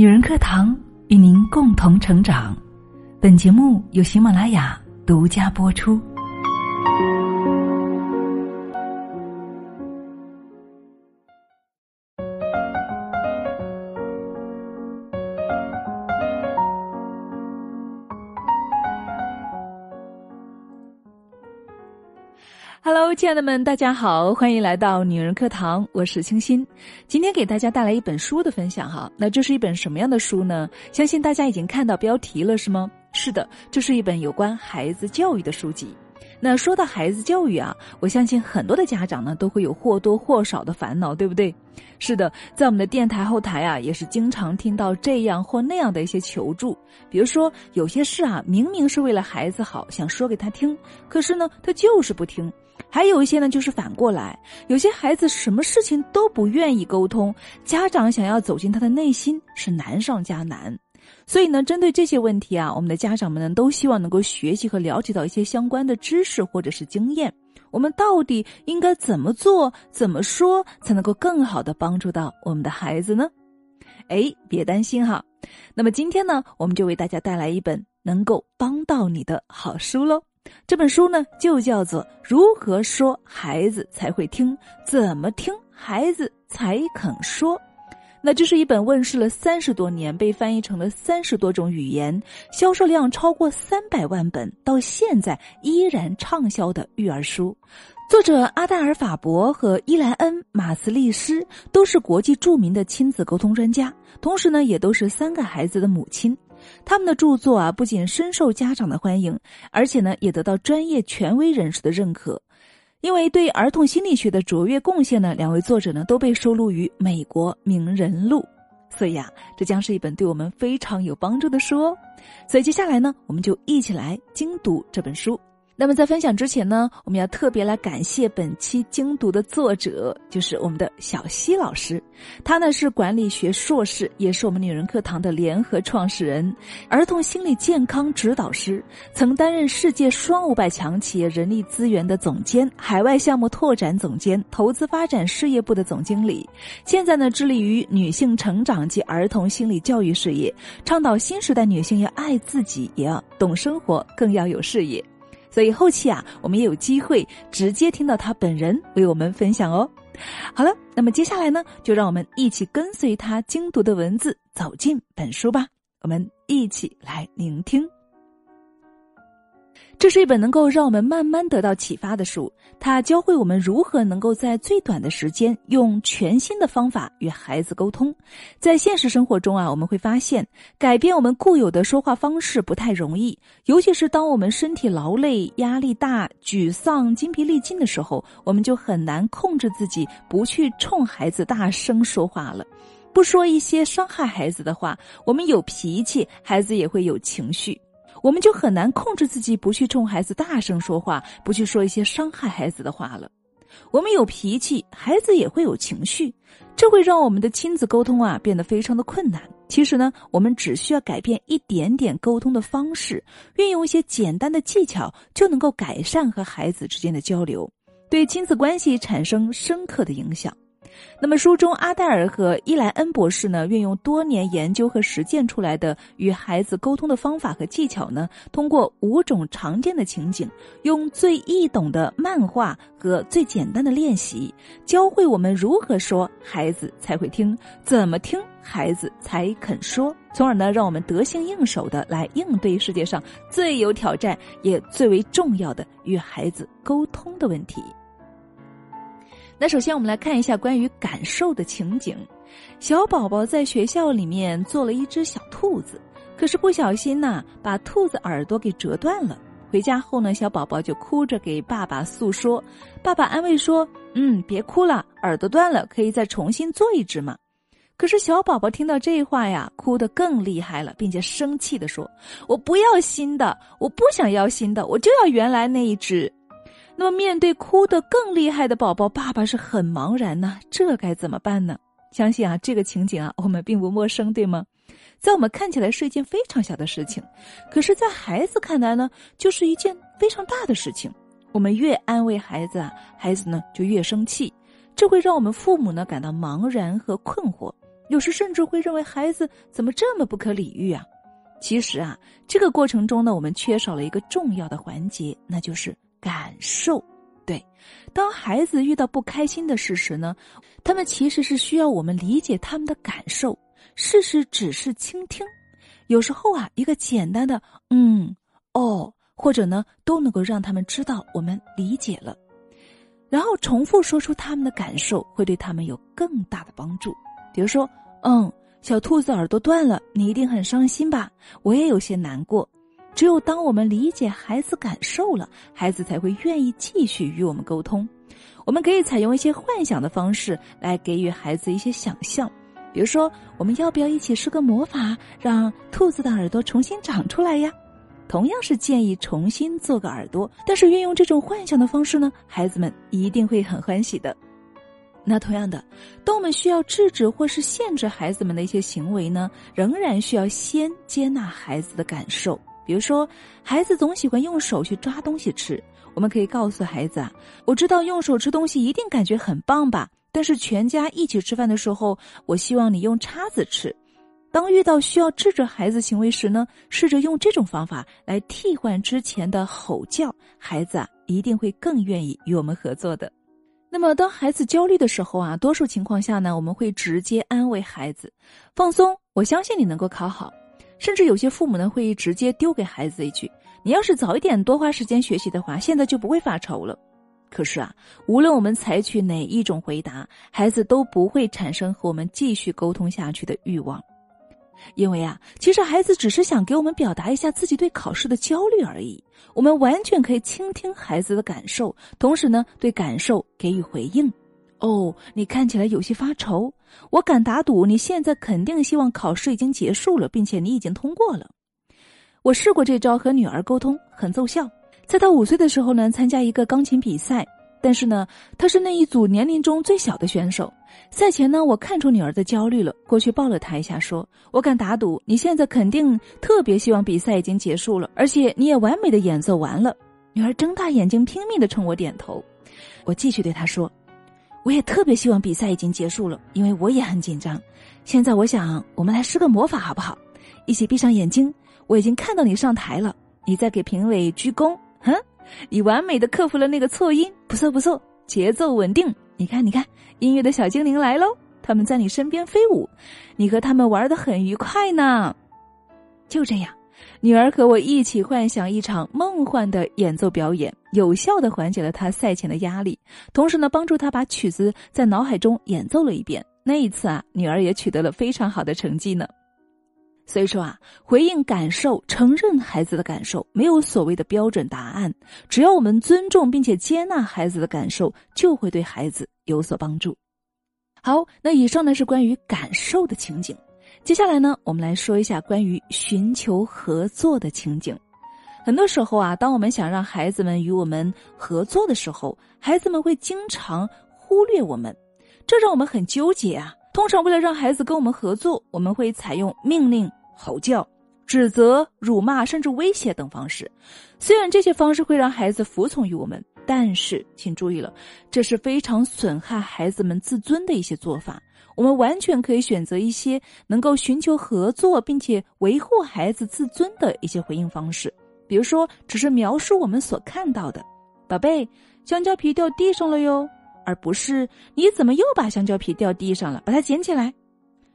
女人课堂与您共同成长，本节目由喜马拉雅独家播出。亲爱的们，大家好，欢迎来到女人课堂，我是清新。今天给大家带来一本书的分享哈，那这是一本什么样的书呢？相信大家已经看到标题了，是吗？是的，这是一本有关孩子教育的书籍。那说到孩子教育啊，我相信很多的家长呢都会有或多或少的烦恼，对不对？是的，在我们的电台后台啊，也是经常听到这样或那样的一些求助。比如说，有些事啊，明明是为了孩子好，想说给他听，可是呢，他就是不听；还有一些呢，就是反过来，有些孩子什么事情都不愿意沟通，家长想要走进他的内心是难上加难。所以呢，针对这些问题啊，我们的家长们呢都希望能够学习和了解到一些相关的知识或者是经验。我们到底应该怎么做、怎么说才能够更好的帮助到我们的孩子呢？哎，别担心哈。那么今天呢，我们就为大家带来一本能够帮到你的好书喽。这本书呢，就叫做《如何说孩子才会听，怎么听孩子才肯说》。那这是一本问世了三十多年，被翻译成了三十多种语言，销售量超过三百万本，到现在依然畅销的育儿书。作者阿黛尔·法伯和伊莱恩·马斯利斯都是国际著名的亲子沟通专家，同时呢，也都是三个孩子的母亲。他们的著作啊，不仅深受家长的欢迎，而且呢，也得到专业权威人士的认可。因为对儿童心理学的卓越贡献呢，两位作者呢都被收录于《美国名人录》，所以啊，这将是一本对我们非常有帮助的书哦。所以接下来呢，我们就一起来精读这本书。那么在分享之前呢，我们要特别来感谢本期精读的作者，就是我们的小溪老师。他呢是管理学硕士，也是我们女人课堂的联合创始人，儿童心理健康指导师，曾担任世界双五百强企业人力资源的总监、海外项目拓展总监、投资发展事业部的总经理。现在呢，致力于女性成长及儿童心理教育事业，倡导新时代女性要爱自己，也要懂生活，更要有事业。所以后期啊，我们也有机会直接听到他本人为我们分享哦。好了，那么接下来呢，就让我们一起跟随他精读的文字走进本书吧。我们一起来聆听。这是一本能够让我们慢慢得到启发的书，它教会我们如何能够在最短的时间用全新的方法与孩子沟通。在现实生活中啊，我们会发现改变我们固有的说话方式不太容易，尤其是当我们身体劳累、压力大、沮丧、精疲力尽的时候，我们就很难控制自己不去冲孩子大声说话了，不说一些伤害孩子的话。我们有脾气，孩子也会有情绪。我们就很难控制自己不去冲孩子大声说话，不去说一些伤害孩子的话了。我们有脾气，孩子也会有情绪，这会让我们的亲子沟通啊变得非常的困难。其实呢，我们只需要改变一点点沟通的方式，运用一些简单的技巧，就能够改善和孩子之间的交流，对亲子关系产生深刻的影响。那么，书中阿黛尔和伊莱恩博士呢，运用多年研究和实践出来的与孩子沟通的方法和技巧呢，通过五种常见的情景，用最易懂的漫画和最简单的练习，教会我们如何说孩子才会听，怎么听孩子才肯说，从而呢，让我们得心应手的来应对世界上最有挑战也最为重要的与孩子沟通的问题。那首先，我们来看一下关于感受的情景。小宝宝在学校里面做了一只小兔子，可是不小心呢，把兔子耳朵给折断了。回家后呢，小宝宝就哭着给爸爸诉说。爸爸安慰说：“嗯，别哭了，耳朵断了可以再重新做一只嘛。”可是小宝宝听到这话呀，哭得更厉害了，并且生气的说：“我不要新的，我不想要新的，我就要原来那一只。”那么，面对哭得更厉害的宝宝，爸爸是很茫然呢。这该怎么办呢？相信啊，这个情景啊，我们并不陌生，对吗？在我们看起来是一件非常小的事情，可是，在孩子看来呢，就是一件非常大的事情。我们越安慰孩子啊，孩子呢就越生气，这会让我们父母呢感到茫然和困惑。有时甚至会认为孩子怎么这么不可理喻啊！其实啊，这个过程中呢，我们缺少了一个重要的环节，那就是感受。对，当孩子遇到不开心的事时呢，他们其实是需要我们理解他们的感受，事实只是倾听。有时候啊，一个简单的“嗯”“哦”或者呢，都能够让他们知道我们理解了。然后重复说出他们的感受，会对他们有更大的帮助。比如说，嗯，小兔子耳朵断了，你一定很伤心吧？我也有些难过。只有当我们理解孩子感受了，孩子才会愿意继续与我们沟通。我们可以采用一些幻想的方式来给予孩子一些想象，比如说，我们要不要一起施个魔法，让兔子的耳朵重新长出来呀？同样是建议重新做个耳朵，但是运用这种幻想的方式呢，孩子们一定会很欢喜的。那同样的，当我们需要制止或是限制孩子们的一些行为呢，仍然需要先接纳孩子的感受。比如说，孩子总喜欢用手去抓东西吃，我们可以告诉孩子啊，我知道用手吃东西一定感觉很棒吧，但是全家一起吃饭的时候，我希望你用叉子吃。当遇到需要制止孩子行为时呢，试着用这种方法来替换之前的吼叫，孩子啊一定会更愿意与我们合作的。那么，当孩子焦虑的时候啊，多数情况下呢，我们会直接安慰孩子：“放松，我相信你能够考好。”甚至有些父母呢，会直接丢给孩子一句：“你要是早一点多花时间学习的话，现在就不会发愁了。”可是啊，无论我们采取哪一种回答，孩子都不会产生和我们继续沟通下去的欲望，因为啊，其实孩子只是想给我们表达一下自己对考试的焦虑而已。我们完全可以倾听孩子的感受，同时呢，对感受给予回应。哦，你看起来有些发愁，我敢打赌你现在肯定希望考试已经结束了，并且你已经通过了。我试过这招和女儿沟通，很奏效。在她五岁的时候呢，参加一个钢琴比赛，但是呢，她是那一组年龄中最小的选手。赛前呢，我看出女儿的焦虑了，过去抱了她一下，说：“我敢打赌，你现在肯定特别希望比赛已经结束了，而且你也完美的演奏完了。”女儿睁大眼睛，拼命的冲我点头。我继续对她说。我也特别希望比赛已经结束了，因为我也很紧张。现在我想，我们来施个魔法好不好？一起闭上眼睛。我已经看到你上台了，你在给评委鞠躬。哼，你完美的克服了那个错音，不错不错，节奏稳定。你看，你看，音乐的小精灵来喽，他们在你身边飞舞，你和他们玩的很愉快呢。就这样。女儿和我一起幻想一场梦幻的演奏表演，有效的缓解了她赛前的压力，同时呢，帮助她把曲子在脑海中演奏了一遍。那一次啊，女儿也取得了非常好的成绩呢。所以说啊，回应感受，承认孩子的感受，没有所谓的标准答案，只要我们尊重并且接纳孩子的感受，就会对孩子有所帮助。好，那以上呢是关于感受的情景。接下来呢，我们来说一下关于寻求合作的情景。很多时候啊，当我们想让孩子们与我们合作的时候，孩子们会经常忽略我们，这让我们很纠结啊。通常为了让孩子跟我们合作，我们会采用命令、吼叫、指责、辱骂，甚至威胁等方式。虽然这些方式会让孩子服从于我们，但是请注意了，这是非常损害孩子们自尊的一些做法。我们完全可以选择一些能够寻求合作并且维护孩子自尊的一些回应方式，比如说，只是描述我们所看到的，宝贝，香蕉皮掉地上了哟，而不是你怎么又把香蕉皮掉地上了，把它捡起来，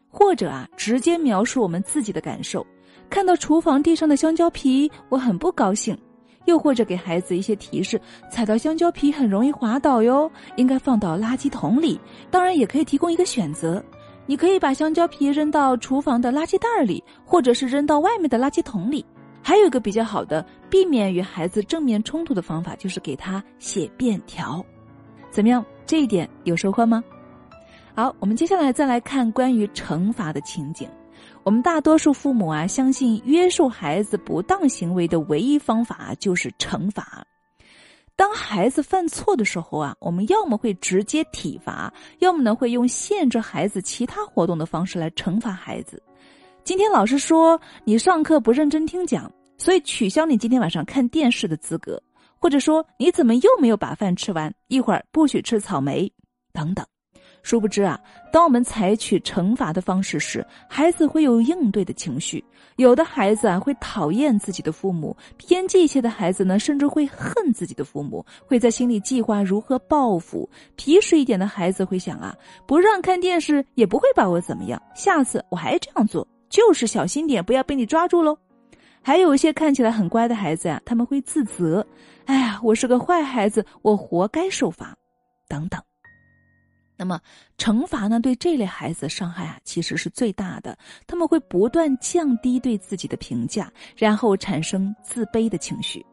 或者啊，直接描述我们自己的感受，看到厨房地上的香蕉皮，我很不高兴。又或者给孩子一些提示，踩到香蕉皮很容易滑倒哟，应该放到垃圾桶里。当然，也可以提供一个选择，你可以把香蕉皮扔到厨房的垃圾袋里，或者是扔到外面的垃圾桶里。还有一个比较好的避免与孩子正面冲突的方法，就是给他写便条。怎么样？这一点有收获吗？好，我们接下来再来看关于惩罚的情景。我们大多数父母啊，相信约束孩子不当行为的唯一方法就是惩罚。当孩子犯错的时候啊，我们要么会直接体罚，要么呢会用限制孩子其他活动的方式来惩罚孩子。今天老师说你上课不认真听讲，所以取消你今天晚上看电视的资格，或者说你怎么又没有把饭吃完，一会儿不许吃草莓，等等。殊不知啊，当我们采取惩罚的方式时，孩子会有应对的情绪。有的孩子啊会讨厌自己的父母，偏激一些的孩子呢，甚至会恨自己的父母，会在心里计划如何报复。皮实一点的孩子会想啊，不让看电视也不会把我怎么样，下次我还这样做，就是小心点，不要被你抓住喽。还有一些看起来很乖的孩子呀，他们会自责，哎呀，我是个坏孩子，我活该受罚，等等。那么，惩罚呢？对这类孩子伤害啊，其实是最大的。他们会不断降低对自己的评价，然后产生自卑的情绪。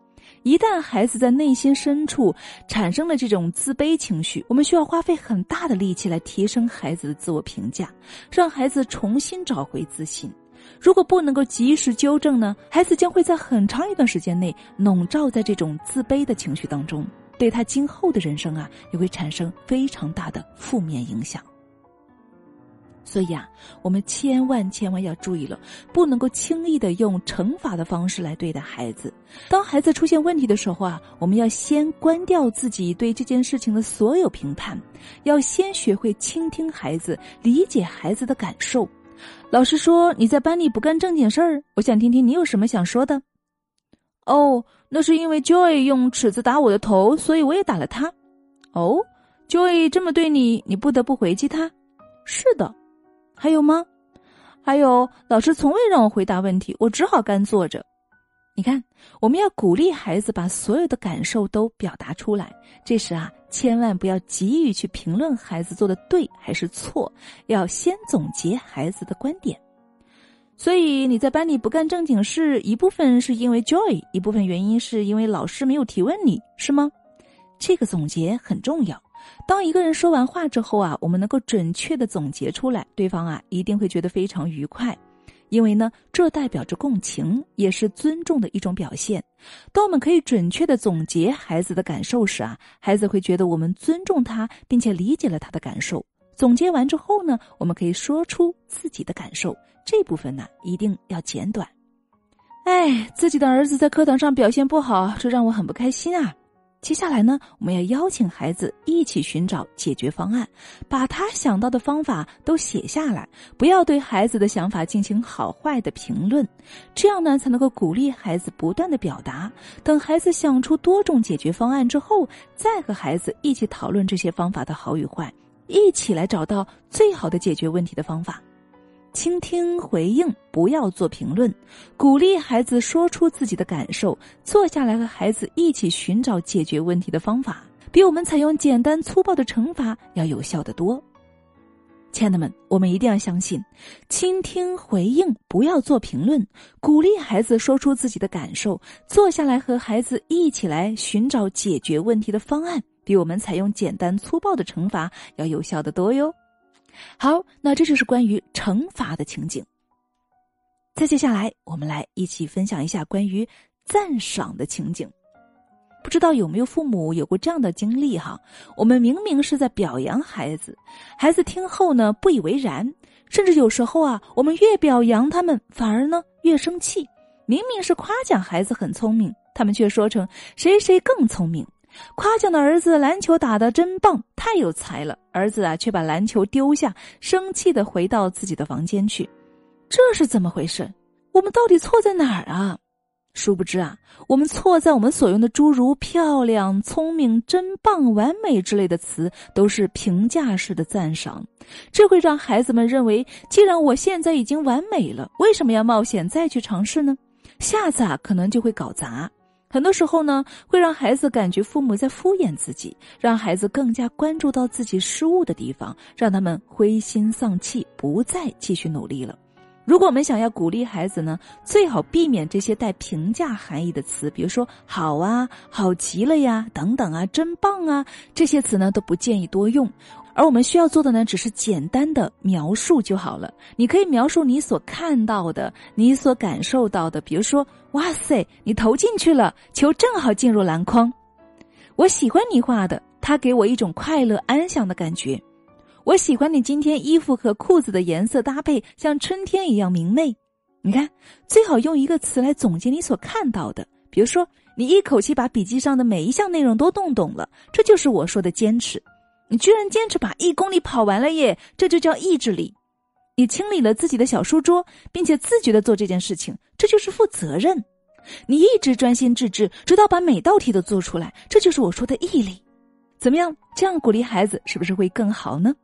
一旦孩子在内心深处产生了这种自卑情绪，我们需要花费很大的力气来提升孩子的自我评价，让孩子重新找回自信。如果不能够及时纠正呢，孩子将会在很长一段时间内笼罩在这种自卑的情绪当中。对他今后的人生啊，也会产生非常大的负面影响。所以啊，我们千万千万要注意了，不能够轻易的用惩罚的方式来对待孩子。当孩子出现问题的时候啊，我们要先关掉自己对这件事情的所有评判，要先学会倾听孩子，理解孩子的感受。老师说你在班里不干正经事儿，我想听听你有什么想说的。哦。那是因为 Joy 用尺子打我的头，所以我也打了他。哦，Joy 这么对你，你不得不回击他。是的，还有吗？还有，老师从未让我回答问题，我只好干坐着。你看，我们要鼓励孩子把所有的感受都表达出来。这时啊，千万不要急于去评论孩子做的对还是错，要先总结孩子的观点。所以你在班里不干正经事，一部分是因为 Joy，一部分原因是因为老师没有提问你，是吗？这个总结很重要。当一个人说完话之后啊，我们能够准确的总结出来，对方啊一定会觉得非常愉快，因为呢，这代表着共情，也是尊重的一种表现。当我们可以准确的总结孩子的感受时啊，孩子会觉得我们尊重他，并且理解了他的感受。总结完之后呢，我们可以说出自己的感受。这部分呢，一定要简短。哎，自己的儿子在课堂上表现不好，这让我很不开心啊。接下来呢，我们要邀请孩子一起寻找解决方案，把他想到的方法都写下来，不要对孩子的想法进行好坏的评论，这样呢，才能够鼓励孩子不断的表达。等孩子想出多种解决方案之后，再和孩子一起讨论这些方法的好与坏，一起来找到最好的解决问题的方法。倾听回应，不要做评论，鼓励孩子说出自己的感受，坐下来和孩子一起寻找解决问题的方法，比我们采用简单粗暴的惩罚要有效的多。亲爱的们，我们一定要相信，倾听回应，不要做评论，鼓励孩子说出自己的感受，坐下来和孩子一起来寻找解决问题的方案，比我们采用简单粗暴的惩罚要有效的多哟。好，那这就是关于惩罚的情景。再接下来，我们来一起分享一下关于赞赏的情景。不知道有没有父母有过这样的经历哈？我们明明是在表扬孩子，孩子听后呢不以为然，甚至有时候啊，我们越表扬他们，反而呢越生气。明明是夸奖孩子很聪明，他们却说成谁谁更聪明。夸奖的儿子篮球打得真棒，太有才了。儿子啊，却把篮球丢下，生气的回到自己的房间去。这是怎么回事？我们到底错在哪儿啊？殊不知啊，我们错在我们所用的诸如漂亮、聪明、真棒、完美之类的词，都是评价式的赞赏。这会让孩子们认为，既然我现在已经完美了，为什么要冒险再去尝试呢？下次啊，可能就会搞砸。很多时候呢，会让孩子感觉父母在敷衍自己，让孩子更加关注到自己失误的地方，让他们灰心丧气，不再继续努力了。如果我们想要鼓励孩子呢，最好避免这些带评价含义的词，比如说“好啊”“好极了呀”等等啊，“真棒啊”这些词呢，都不建议多用。而我们需要做的呢，只是简单的描述就好了。你可以描述你所看到的，你所感受到的。比如说，哇塞，你投进去了，球正好进入篮筐。我喜欢你画的，它给我一种快乐安详的感觉。我喜欢你今天衣服和裤子的颜色搭配，像春天一样明媚。你看，最好用一个词来总结你所看到的。比如说，你一口气把笔记上的每一项内容都弄懂了，这就是我说的坚持。你居然坚持把一公里跑完了耶！这就叫意志力。你清理了自己的小书桌，并且自觉的做这件事情，这就是负责任。你一直专心致志，直到把每道题都做出来，这就是我说的毅力。怎么样？这样鼓励孩子是不是会更好呢？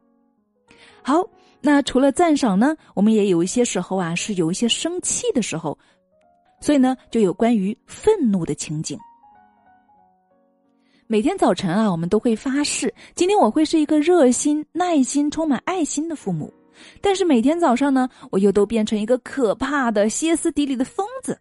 好，那除了赞赏呢，我们也有一些时候啊，是有一些生气的时候，所以呢，就有关于愤怒的情景。每天早晨啊，我们都会发誓，今天我会是一个热心、耐心、充满爱心的父母。但是每天早上呢，我又都变成一个可怕的、歇斯底里的疯子。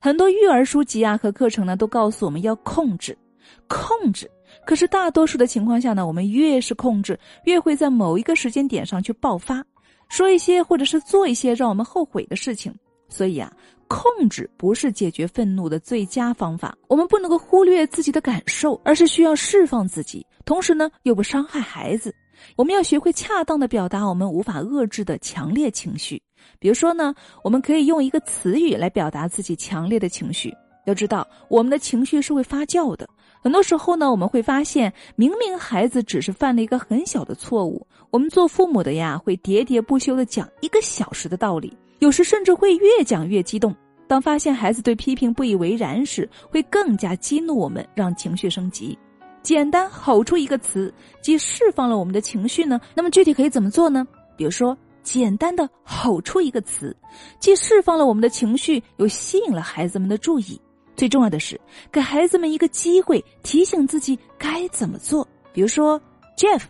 很多育儿书籍啊和课程呢，都告诉我们要控制，控制。可是大多数的情况下呢，我们越是控制，越会在某一个时间点上去爆发，说一些或者是做一些让我们后悔的事情。所以啊，控制不是解决愤怒的最佳方法。我们不能够忽略自己的感受，而是需要释放自己，同时呢又不伤害孩子。我们要学会恰当的表达我们无法遏制的强烈情绪。比如说呢，我们可以用一个词语来表达自己强烈的情绪。要知道，我们的情绪是会发酵的。很多时候呢，我们会发现，明明孩子只是犯了一个很小的错误，我们做父母的呀，会喋喋不休的讲一个小时的道理。有时甚至会越讲越激动。当发现孩子对批评不以为然时，会更加激怒我们，让情绪升级。简单吼出一个词，既释放了我们的情绪呢。那么具体可以怎么做呢？比如说，简单的吼出一个词，既释放了我们的情绪，又吸引了孩子们的注意。最重要的是，给孩子们一个机会，提醒自己该怎么做。比如说，Jeff，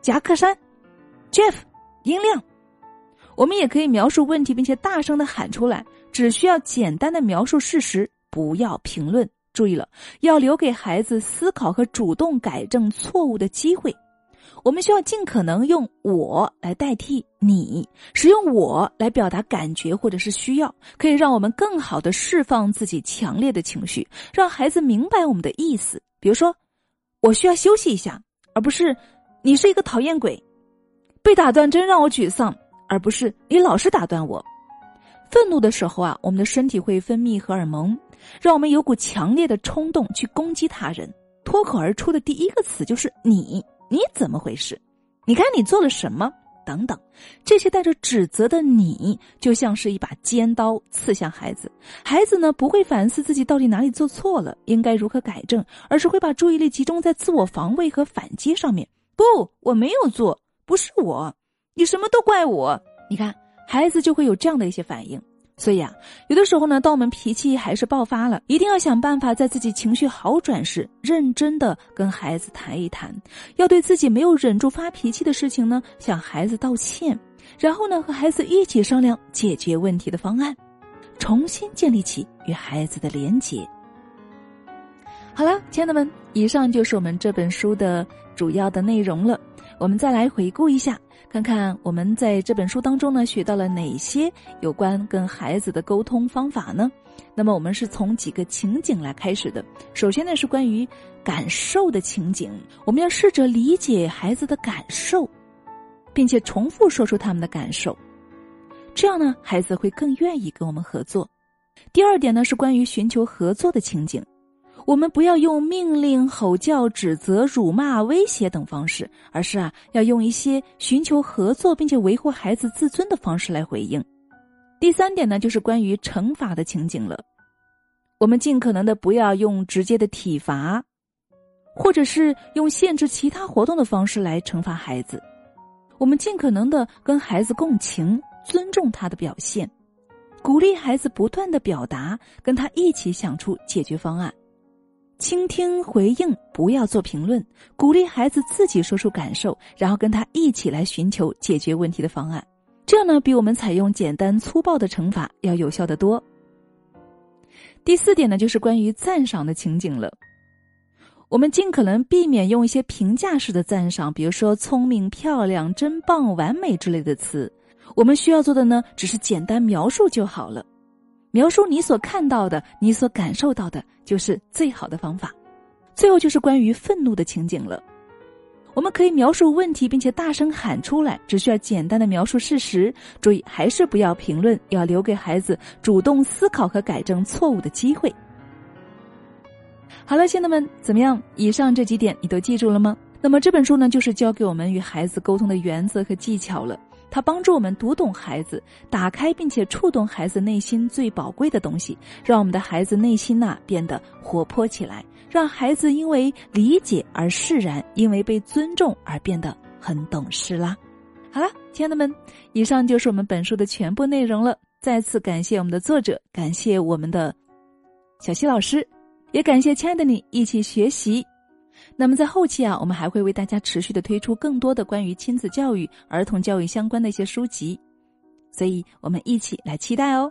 夹克衫，Jeff，音量。我们也可以描述问题，并且大声的喊出来。只需要简单的描述事实，不要评论。注意了，要留给孩子思考和主动改正错误的机会。我们需要尽可能用“我”来代替“你”，使用“我”来表达感觉或者是需要，可以让我们更好的释放自己强烈的情绪，让孩子明白我们的意思。比如说，我需要休息一下，而不是“你是一个讨厌鬼”。被打断真让我沮丧。而不是你老是打断我。愤怒的时候啊，我们的身体会分泌荷尔蒙，让我们有股强烈的冲动去攻击他人。脱口而出的第一个词就是“你”，你怎么回事？你看你做了什么？等等，这些带着指责的“你”，就像是一把尖刀刺向孩子。孩子呢，不会反思自己到底哪里做错了，应该如何改正，而是会把注意力集中在自我防卫和反击上面。不，我没有做，不是我。你什么都怪我，你看孩子就会有这样的一些反应。所以啊，有的时候呢，当我们脾气还是爆发了，一定要想办法在自己情绪好转时，认真的跟孩子谈一谈，要对自己没有忍住发脾气的事情呢，向孩子道歉，然后呢，和孩子一起商量解决问题的方案，重新建立起与孩子的连结。好了，亲爱的们，以上就是我们这本书的主要的内容了。我们再来回顾一下，看看我们在这本书当中呢学到了哪些有关跟孩子的沟通方法呢？那么我们是从几个情景来开始的。首先呢是关于感受的情景，我们要试着理解孩子的感受，并且重复说出他们的感受，这样呢孩子会更愿意跟我们合作。第二点呢是关于寻求合作的情景。我们不要用命令、吼叫、指责、辱骂、威胁等方式，而是啊，要用一些寻求合作并且维护孩子自尊的方式来回应。第三点呢，就是关于惩罚的情景了。我们尽可能的不要用直接的体罚，或者是用限制其他活动的方式来惩罚孩子。我们尽可能的跟孩子共情，尊重他的表现，鼓励孩子不断的表达，跟他一起想出解决方案。倾听回应，不要做评论，鼓励孩子自己说出感受，然后跟他一起来寻求解决问题的方案。这样呢，比我们采用简单粗暴的惩罚要有效的多。第四点呢，就是关于赞赏的情景了。我们尽可能避免用一些评价式的赞赏，比如说“聪明”“漂亮”“真棒”“完美”之类的词。我们需要做的呢，只是简单描述就好了。描述你所看到的，你所感受到的，就是最好的方法。最后就是关于愤怒的情景了。我们可以描述问题，并且大声喊出来，只需要简单的描述事实。注意，还是不要评论，要留给孩子主动思考和改正错误的机会。好了，亲爱的们，怎么样？以上这几点你都记住了吗？那么这本书呢，就是教给我们与孩子沟通的原则和技巧了。它帮助我们读懂孩子，打开并且触动孩子内心最宝贵的东西，让我们的孩子内心呐变得活泼起来，让孩子因为理解而释然，因为被尊重而变得很懂事啦。好了，亲爱的们，以上就是我们本书的全部内容了。再次感谢我们的作者，感谢我们的小溪老师，也感谢亲爱的你一起学习。那么在后期啊，我们还会为大家持续的推出更多的关于亲子教育、儿童教育相关的一些书籍，所以我们一起来期待哦。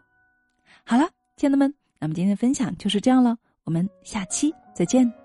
好了，亲爱的们，那么今天的分享就是这样了，我们下期再见。